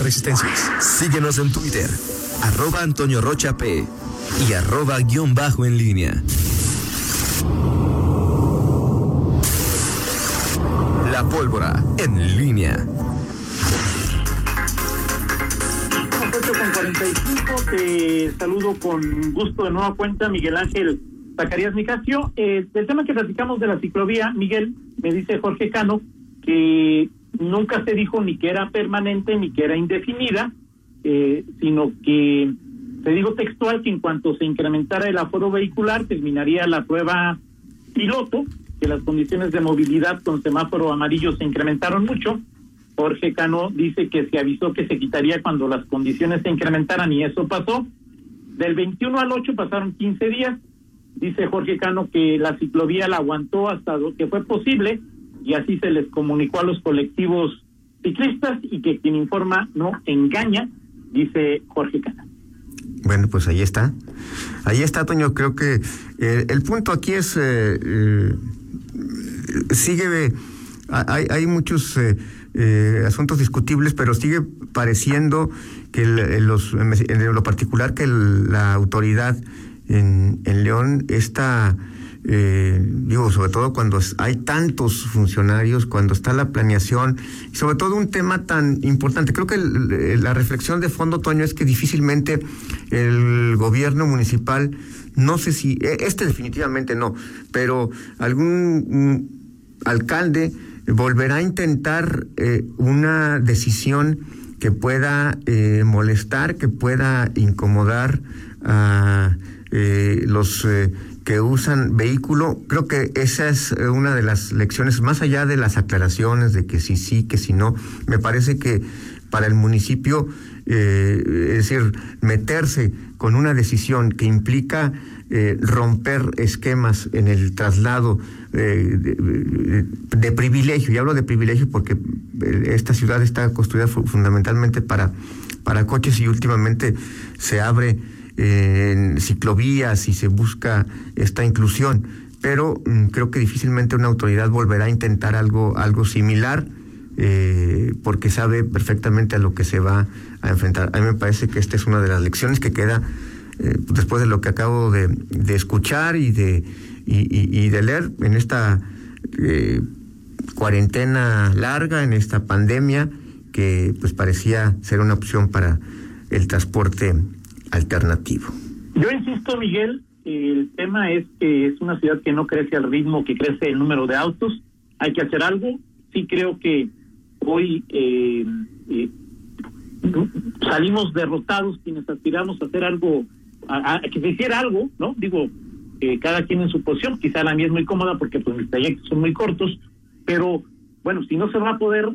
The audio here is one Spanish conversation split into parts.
Resistencias. Síguenos en Twitter, arroba Antonio Rocha P y arroba guion bajo en línea. La pólvora en línea. 8 con 45, te saludo con gusto de nueva cuenta, Miguel Ángel Zacarías Nicasio. Eh, del tema que platicamos de la ciclovía, Miguel, me dice Jorge Cano que nunca se dijo ni que era permanente ni que era indefinida, eh, sino que se dijo textual que en cuanto se incrementara el aforo vehicular terminaría la prueba piloto, que las condiciones de movilidad con semáforo amarillo se incrementaron mucho. Jorge Cano dice que se avisó que se quitaría cuando las condiciones se incrementaran y eso pasó. Del 21 al 8 pasaron 15 días. Dice Jorge Cano que la ciclovía la aguantó hasta lo que fue posible y así se les comunicó a los colectivos ciclistas y que quien informa no engaña, dice Jorge Cano. Bueno, pues ahí está. Ahí está, Toño. Creo que eh, el punto aquí es, eh, eh, sigue, hay, hay muchos asuntos discutibles, pero sigue pareciendo que en, los, en lo particular que la autoridad en, en León está eh, digo, sobre todo cuando hay tantos funcionarios, cuando está la planeación, y sobre todo un tema tan importante. Creo que la reflexión de fondo, Toño, es que difícilmente el gobierno municipal, no sé si, e, este definitivamente no, pero algún mm, alcalde volverá a intentar eh, una decisión que pueda eh, molestar, que pueda incomodar a eh, los eh, que usan vehículo. Creo que esa es eh, una de las lecciones, más allá de las aclaraciones de que sí, sí, que si no. Me parece que para el municipio, es decir, meterse con una decisión que implica romper esquemas en el traslado de, de, privilegio, y hablo de privilegio porque esta ciudad está construida fundamentalmente para, para coches y últimamente se abre en ciclovías y se busca esta inclusión, pero mm, creo que difícilmente una autoridad volverá a intentar algo, algo similar. Eh, porque sabe perfectamente a lo que se va a enfrentar. A mí me parece que esta es una de las lecciones que queda eh, después de lo que acabo de, escuchar y de, y, de leer en esta eh, cuarentena larga, en esta pandemia, que pues parecía ser una opción para el transporte alternativo. Yo insisto, Miguel, el tema es que es una ciudad que no crece al ritmo que crece el número de autos. Hay que hacer algo. Sí creo que hoy eh, eh, salimos derrotados quienes aspiramos a hacer algo, a, que se hiciera algo, ¿no? Digo, cada quien en su posición, quizá la mía es muy cómoda porque pues mis trayectos son muy cortos, pero bueno, si no se va a poder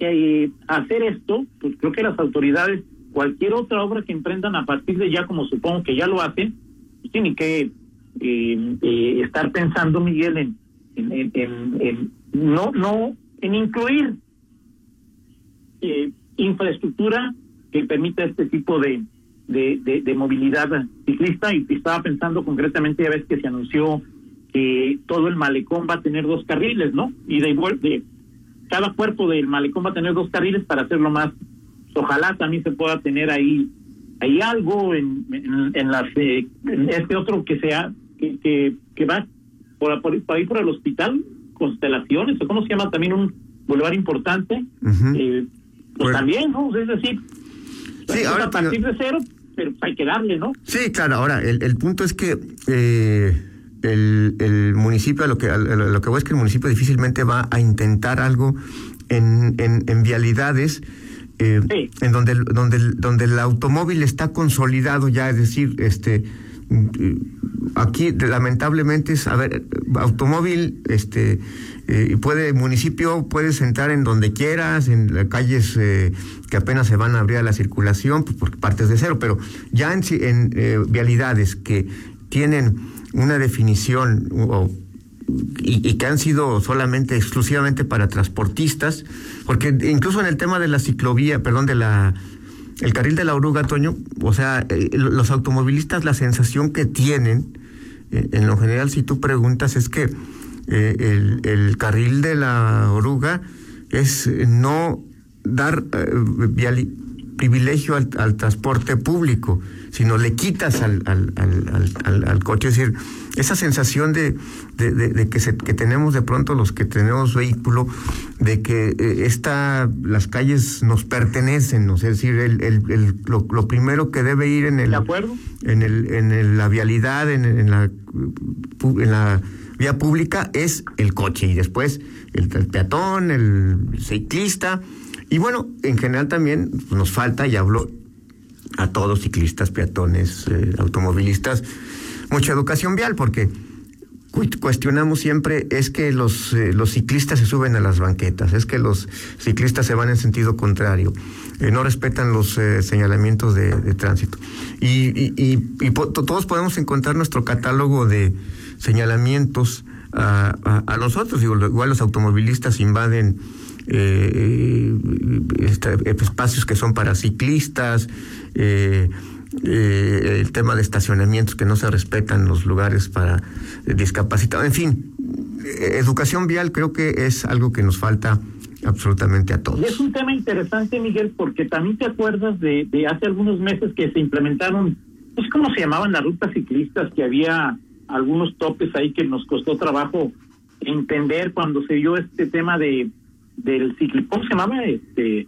eh, hacer esto, pues creo que las autoridades cualquier otra obra que emprendan a partir de ya, como supongo que ya lo hacen, pues tienen que eh, eh, estar pensando, Miguel, en, en, no, no, en incluir eh, infraestructura que permita este tipo de, de, de, movilidad ciclista y estaba pensando concretamente, ya ves que se anunció que todo el malecón va a tener dos carriles, ¿no? Y de, de cada cuerpo del malecón va a tener dos carriles para hacerlo más ojalá también se pueda tener ahí hay algo en, en, las este otro que sea que, que, va por, por, ahí por el hospital constelaciones o cómo se llama también un bulevar importante eh, pues también no es decir sí, ahora, a partir de cero pero hay que darle no sí claro ahora el, el punto es que eh, el, el municipio, lo que, lo que voy es que el municipio difícilmente va a intentar algo en, en, en vialidades eh, en donde, donde, donde el automóvil está consolidado ya, es decir, este aquí lamentablemente es, a ver, automóvil, este, eh, puede, municipio puede sentar en donde quieras, en las calles eh, que apenas se van a abrir a la circulación, pues porque partes de cero, pero ya en, en vialidades que tienen una definición o y, que han sido solamente, exclusivamente para transportistas, porque incluso en el tema de la ciclovía, perdón, de la el carril de la oruga, Toño, o sea, eh, los automovilistas la sensación que tienen, eh, en lo general, si tú preguntas, es que eh, el, carril de la oruga es no dar privilegio al, transporte público, sino le quitas al, al, coche. Es decir, esa sensación de, de, que, se, que tenemos de pronto los que tenemos vehículo, de que eh, esta, las calles nos pertenecen, ¿no? es decir, el, el, lo, lo, primero que debe ir en el... En, el, en la vialidad, en, en, la, en la vía pública es el coche y después el, peatón, el ciclista. Y bueno, en general también nos falta, y hablo a todos, ciclistas, peatones, eh, automovilistas, mucha educación vial, porque cuestionamos siempre es que los, eh, los ciclistas se suben a las banquetas, es que los ciclistas se van en sentido contrario, eh, no respetan los señalamientos de, tránsito. Y, y, todos podemos encontrar nuestro catálogo de señalamientos a, a, nosotros. Digo, igual los automovilistas invaden eh, eh, espacios que son para ciclistas, eh, el tema de estacionamientos que no se respetan los lugares para discapacitados, en fin, educación vial creo que es algo que nos falta absolutamente a todos. Y es un tema interesante, Miguel, porque también te acuerdas de, de hace algunos meses que se implementaron, pues cómo se llamaban las rutas ciclistas que había algunos topes ahí que nos costó trabajo entender cuando se dio este tema de del ciclo, ¿cómo se llama? Este,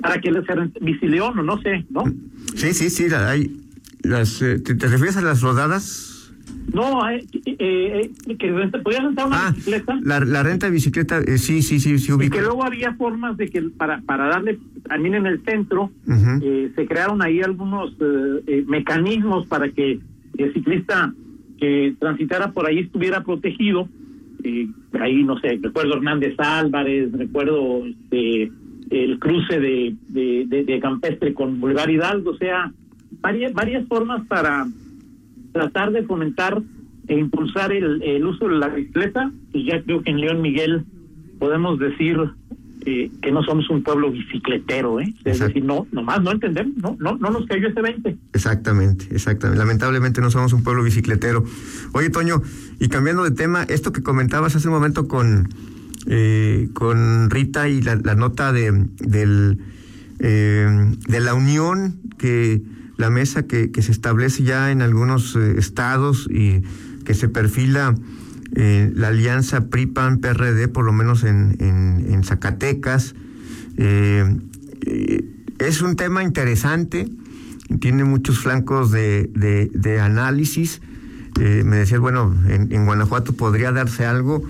para que les bicileón o no sé, ¿no? Sí, sí, sí, hay las, eh, ¿te, refieres a las rodadas? No, eh, eh, eh que podías rentar una ah, bicicleta. La, la renta de bicicleta, sí, sí, sí, sí Y que luego había formas de que para, para darle, también en el centro, se crearon ahí algunos mecanismos para que el ciclista que transitara por ahí estuviera protegido. Eh, ahí, no sé, recuerdo Hernández Álvarez, recuerdo este, el cruce de, de, Campestre con Boulevard Hidalgo, o sea, varias, varias formas para tratar de fomentar e impulsar el, el uso de la bicicleta. Y ya creo que en León Miguel podemos decir que no somos un pueblo bicicletero, ¿eh? Es decir, no, nomás no entendemos, no, no, no nos cayó ese 20. Exactamente, exactamente. Lamentablemente no somos un pueblo bicicletero. Oye, Toño, y cambiando de tema, esto que comentabas hace un momento con, eh, con Rita y la, nota de, del, eh, de la unión que la mesa que, que se establece ya en algunos eh, estados y que se perfila eh, la alianza PRI-PAN-PRD, por lo menos en, en, Zacatecas. Eh, eh, es un tema interesante, tiene muchos flancos de, de, análisis. me decías, bueno, en, Guanajuato podría darse algo.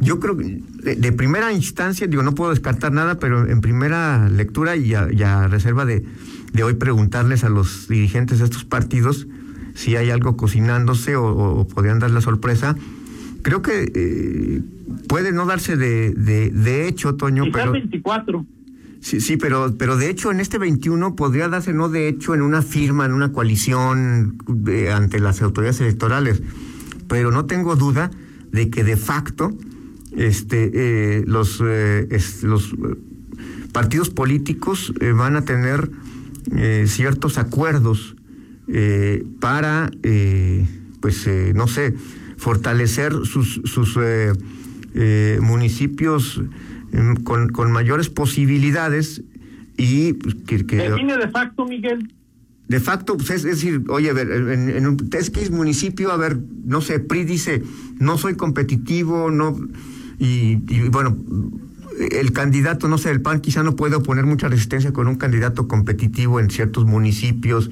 Yo creo que de, primera instancia, digo, no puedo descartar nada, pero en primera lectura y a, reserva de, de, hoy preguntarles a los dirigentes de estos partidos si hay algo cocinándose o podrían dar la sorpresa creo que eh, puede no darse de, de, hecho, Toño, pero... 24. Sí, sí, pero, pero de hecho en este 21 podría darse no de hecho en una firma, en una coalición ante las autoridades electorales, pero no tengo duda de que de facto este, eh, los, eh, los partidos políticos van a tener ciertos acuerdos para, pues, no sé, fortalecer sus, sus eh, eh, municipios em, con, con, mayores posibilidades y pues, que, que define de facto Miguel de facto pues es, decir oye a ver en, en un es municipio a ver no sé PRI dice no soy competitivo no y, y bueno el candidato, no sé, el PAN quizá no puede oponer mucha resistencia con un candidato competitivo en ciertos municipios.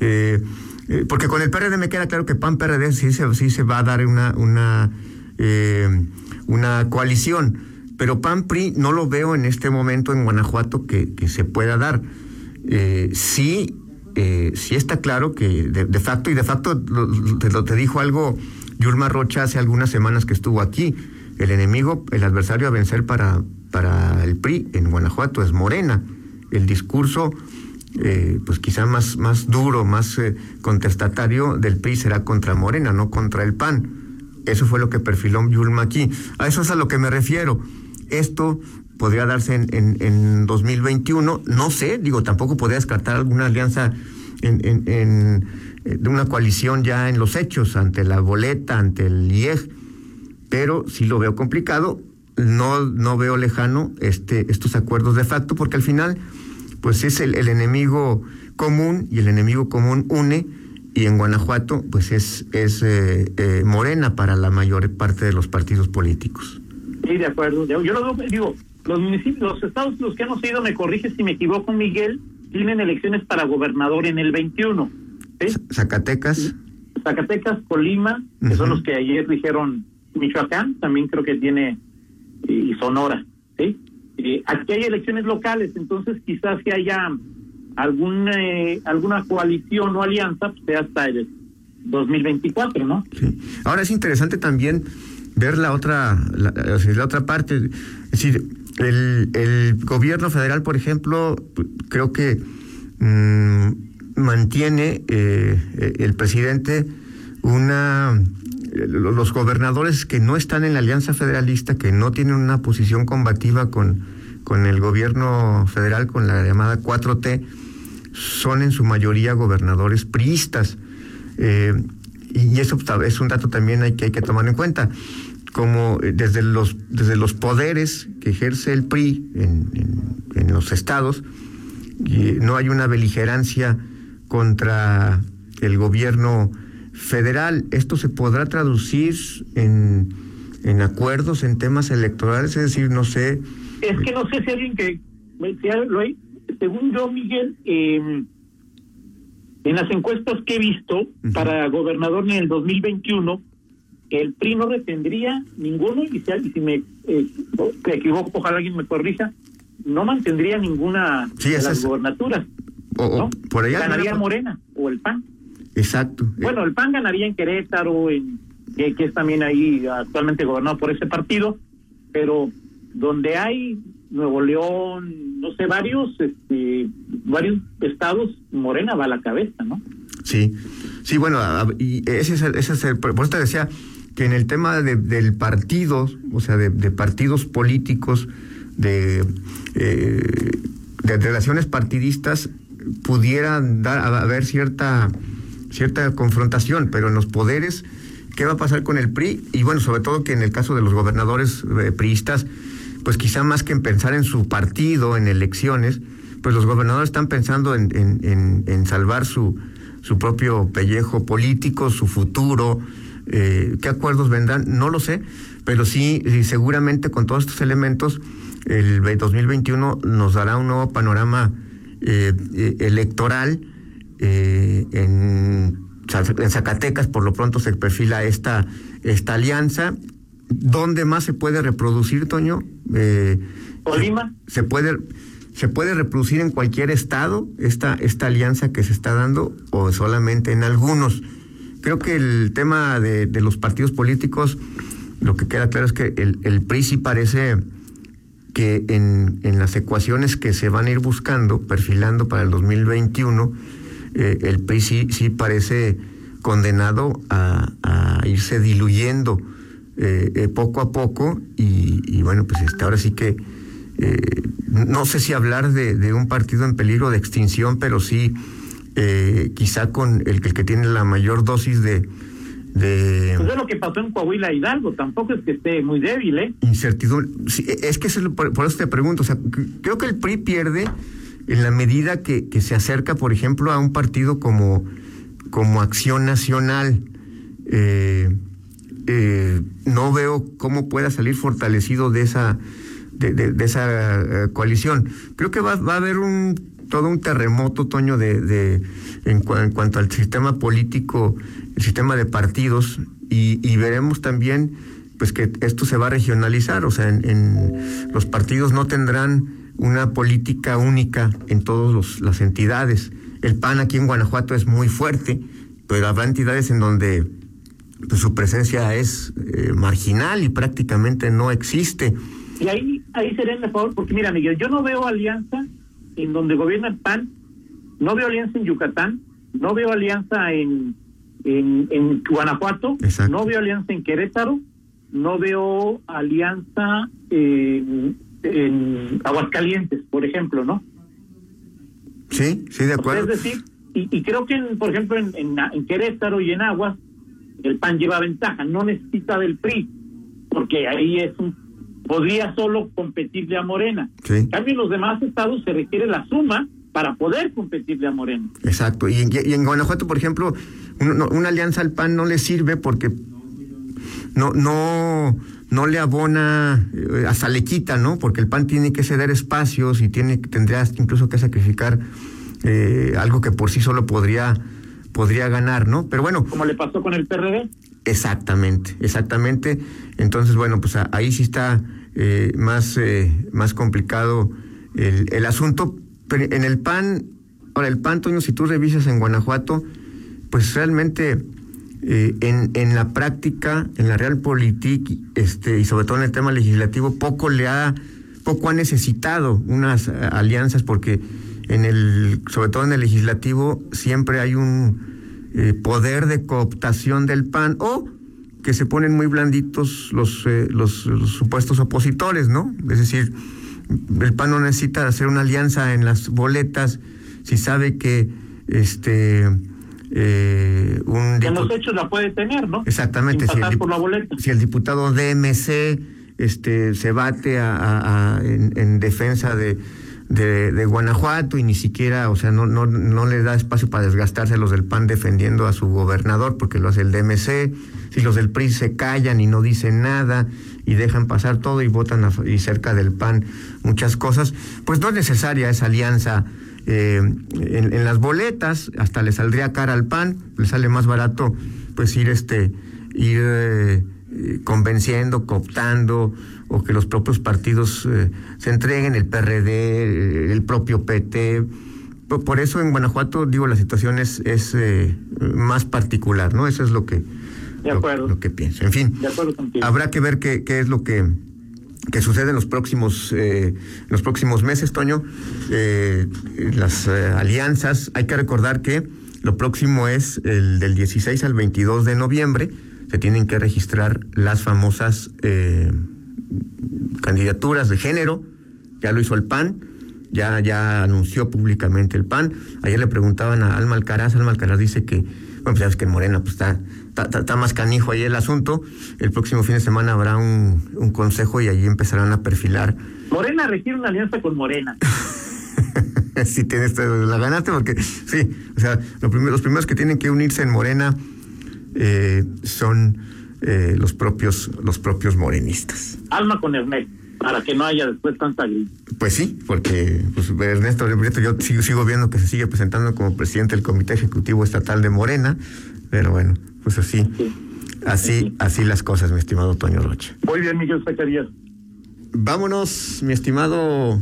Eh, eh, porque con el PRD me queda claro que PAN PRD sí se, sí se va a dar una, una, eh, una coalición, pero PAN PRI no lo veo en este momento en Guanajuato que, que se pueda dar. Eh, sí, sí está claro que de, facto, y de facto te, te dijo algo Yulma Rocha hace algunas semanas que estuvo aquí, el enemigo, el adversario a vencer para, para el PRI en Guanajuato es Morena. El discurso eh, pues quizá más, más duro, más eh, contestatario del PRI será contra Morena, no contra el PAN. Eso fue lo que perfiló Yulma aquí. A eso es a lo que me refiero. Esto podría darse en, en, 2021, no sé, digo, tampoco podría descartar alguna alianza en, eh, de una coalición ya en los hechos, ante la boleta, ante el IEG, pero sí lo veo complicado, no, no veo lejano este, estos acuerdos de facto, porque al final pues es el, enemigo común y el enemigo común une y en Guanajuato pues es, es eh, eh, Morena para la mayor parte de los partidos políticos. Sí, de acuerdo. Yo lo digo, los municipios, los estados los que hemos ido, me corrige si me equivoco, Miguel, tienen elecciones para gobernador en el 21. Zacatecas. Zacatecas, Colima, que son los que ayer dijeron Michoacán, también creo que tiene, y Sonora, ¿sí? Aquí hay elecciones locales, entonces quizás si haya algún, eh, alguna coalición o alianza, pues sea hasta el 2024, ¿no? Sí. Ahora es interesante también ver la otra, la, otra parte, es decir, el, el gobierno federal, por ejemplo, creo que mm, mantiene eh, el presidente una los gobernadores que no están en la alianza federalista, que no tienen una posición combativa con, con el gobierno federal, con la llamada 4T, son en su mayoría gobernadores priistas. Eh, y eso es un dato también que, hay que tomar en cuenta. Como eh, desde los, desde los poderes que ejerce el PRI en, en los estados, no hay una beligerancia contra el gobierno federal. ¿Esto se podrá traducir en, en acuerdos, en temas electorales? Es decir, no sé. Es que no sé si alguien que. según yo, Miguel, em, en las encuestas que he visto para gobernador en el 2021, el PRI no retendría ninguno, y si, me eh, equivoco, ojalá alguien me corrija, no mantendría ninguna de las gobernaturas. O, por allá Ganaría Morena o el PAN. Exacto. Bueno, el PAN ganaría en Querétaro, en, que, es también ahí actualmente gobernado por ese partido, pero donde hay Nuevo León, no sé, varios, este, varios estados, Morena va a la cabeza, ¿no? Sí, sí, bueno, y ese es, ese es el, por eso te decía que en el tema de, del partido, o sea, de, partidos políticos, de, eh, de relaciones partidistas, pudieran dar, haber cierta cierta confrontación, pero en los poderes, ¿qué va a pasar con el PRI? Y bueno, sobre todo que en el caso de los gobernadores eh, priistas, pues quizá más que en pensar en su partido, en elecciones, pues los gobernadores están pensando en, en, en, salvar su, su propio pellejo político, su futuro. Eh, ¿Qué acuerdos vendrán? No lo sé, pero sí, seguramente con todos estos elementos, el 2021 nos dará un nuevo panorama eh, electoral eh, en, en, Zacatecas por lo pronto se perfila esta, esta alianza. ¿Dónde más se puede reproducir, Toño? Eh, Se puede, se puede reproducir en cualquier estado esta, esta alianza que se está dando o solamente en algunos. Creo que el tema de, de los partidos políticos, lo que queda claro es que el, el PRI sí parece que en, en las ecuaciones que se van a ir buscando, perfilando para el 2021, eh, el PRI sí, parece condenado a, irse diluyendo eh, eh, poco a poco y, bueno, pues este, ahora sí que no sé si hablar de, un partido en peligro de extinción, pero sí quizá con el, el, que tiene la mayor dosis de... de pues es lo que pasó en Coahuila Hidalgo, tampoco es que esté muy débil, ¿eh? Incertidumbre. es que por, por, eso te pregunto, o sea, creo que el PRI pierde en la medida que, se acerca, por ejemplo, a un partido como, como Acción Nacional. Eh, eh, no veo cómo pueda salir fortalecido de esa de, esa eh, coalición. Creo que va, a haber un todo un terremoto, Toño, de, de en, cuanto al sistema político, el sistema de partidos, y, veremos también pues que esto se va a regionalizar, o sea, en, en los partidos no tendrán una política única en todas las entidades. El PAN aquí en Guanajuato es muy fuerte, pero habrá entidades en donde pues, su presencia es eh, marginal y prácticamente no existe. Y ahí, ahí sería mejor, porque mira, Miguel, yo no veo alianza en donde gobierna el PAN, no veo alianza en Yucatán, no veo alianza en, en, Guanajuato, no veo alianza en Querétaro, no veo alianza en en Aguascalientes, por ejemplo, ¿no? Sí, sí, de acuerdo. Es decir, y, creo que, por ejemplo, en, en, Querétaro y en Aguas, el PAN lleva ventaja, no necesita del PRI, porque ahí es un podría solo competirle a Morena. Sí. En cambio, en los demás estados se requiere la suma para poder competirle a Morena. Exacto. Y en, y en Guanajuato, por ejemplo, un- no- una alianza al PAN no le sirve porque no, no, no le abona, eh, hasta le quita, ¿no? Porque el PAN tiene que ceder espacios y tiene, tendrías incluso que sacrificar eh, algo que por sí solo podría, podría ganar, ¿no? Pero bueno, Como le pasó con el PRD. Exactamente, exactamente. Entonces, bueno, pues ahí sí está eh, más, eh, más complicado el, el asunto. Pero en el PAN, ahora el PAN, Toño, si tú revisas en Guanajuato, pues realmente eh, en, en la práctica, en la realpolitik, este, y sobre todo en el tema legislativo, poco le ha, poco ha necesitado unas alianzas porque en el, sobre todo en el legislativo, siempre hay un eh, poder de cooptación del PAN o que se ponen muy blanditos los, eh, los, los supuestos opositores, ¿no? Es decir, el PAN no necesita hacer una alianza en las boletas si sabe que este eh, un Que en los hechos la puede tener, ¿no? Exactamente, si el, pasar dip- por la boleta. si el diputado DMC este, se bate a- a- a- en, en defensa de, de, de Guanajuato y ni siquiera, o sea, no, no, no le da espacio para desgastarse los del PAN defendiendo a su gobernador porque lo hace el DMC, si los del PRI se callan y no dicen nada y dejan pasar todo y votan a- y cerca del PAN muchas cosas, pues no es necesaria esa alianza eh, en, en las boletas, hasta le saldría cara al PAN, le sale más barato pues ir este ir eh, convenciendo, cooptando o que los propios partidos eh, se entreguen, el PRD, el propio PT. Por, eso en Guanajuato, digo, la situación es, es más particular, ¿no? Eso es lo que, De lo- acuerdo. lo, que pienso. En fin, De acuerdo contigo. habrá que ver qué, qué es lo que que sucede en los próximos eh, los próximos meses, Toño. Eh, las eh, alianzas, hay que recordar que lo próximo es el del 16 al 22 de noviembre. Se tienen que registrar las famosas eh, candidaturas de género. Ya lo hizo el PAN, ya, ya anunció públicamente el PAN. Ayer le preguntaban a Alma Alcaraz, Alma Alcaraz dice que, bueno, pues ya ves que en Morena pues está, está, más canijo ahí el asunto. El próximo fin de semana habrá un, un consejo y allí empezarán a perfilar. Morena requiere una alianza con Morena. si tienes la ganaste porque sí, o sea, lo primero- los primeros que tienen que unirse en Morena eh, son eh, los propios los propios morenistas. Alma con Ernesto, para que no haya después tanta grilla. Pues sí, porque pues, Ernesto yo sigo, sigo viendo que se sigue presentando como presidente del Comité Ejecutivo Estatal de Morena, pero bueno, pues así, Sí. así, así las cosas, mi estimado Toño Rocha. Muy bien, Miguel Zacarías. Vámonos, mi estimado.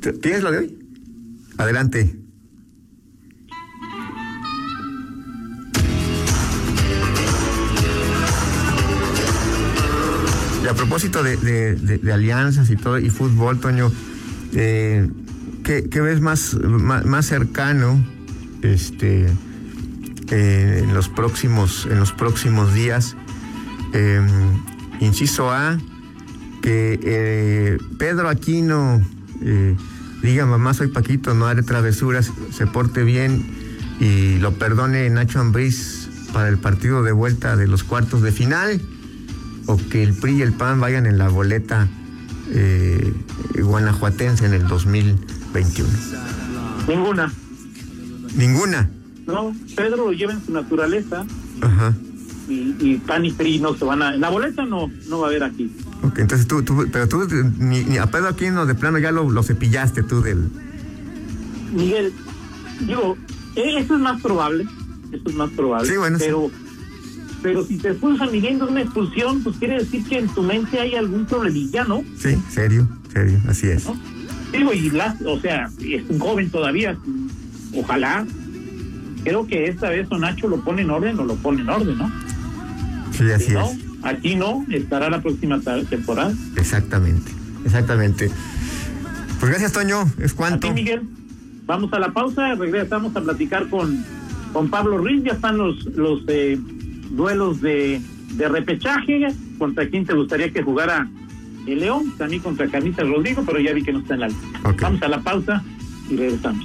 ¿T- ¿Tienes lo de hoy? Adelante. Y a propósito de, de- de- de alianzas y todo, y fútbol, Toño, eh, ¿qué, qué ves más, más, más cercano este, eh, en, los próximos, en los próximos días? Eh, inciso A, que eh, Pedro Aquino eh, diga, mamá, soy Paquito, no haré travesuras, se porte bien y lo perdone Nacho Ambriz para el partido de vuelta de los cuartos de final, o que el PRI y el PAN vayan en la boleta eh, guanajuatense en el 2021. Ninguna. Ninguna. No, Pedro lo lleva en su naturaleza Ajá. y, y PAN y PRI no se van a... La boleta no, no va a haber aquí. Ok, entonces tú, tú pero tú ni, ni a Pedro Aquino de plano ya lo, lo cepillaste tú del... Miguel, digo, eh, eso es más probable, eso es más probable. Sí, bueno, sí. pero, pero si te expulsan midiendo una expulsión, pues quiere decir que en tu mente hay algún problemilla, ¿no? Sí, serio, serio, así es. ¿No? Digo, y las, o sea, es un joven todavía, ojalá. Creo que esta vez o Nacho lo pone en orden o lo pone en orden, ¿no? Sí, así Si no, es. aquí no, estará la próxima temporada. Exactamente, exactamente. Pues gracias, Toño. Es A cuanto. ti, Miguel. Vamos a la pausa, regresamos a platicar con, con Pablo Ruiz. Ya están los, los eh, duelos de, de repechaje. ¿Contra quién te gustaría que jugara el León? También contra Carnitas Rodrigo, pero ya vi que no está en la lista. Vamos a la pausa y regresamos.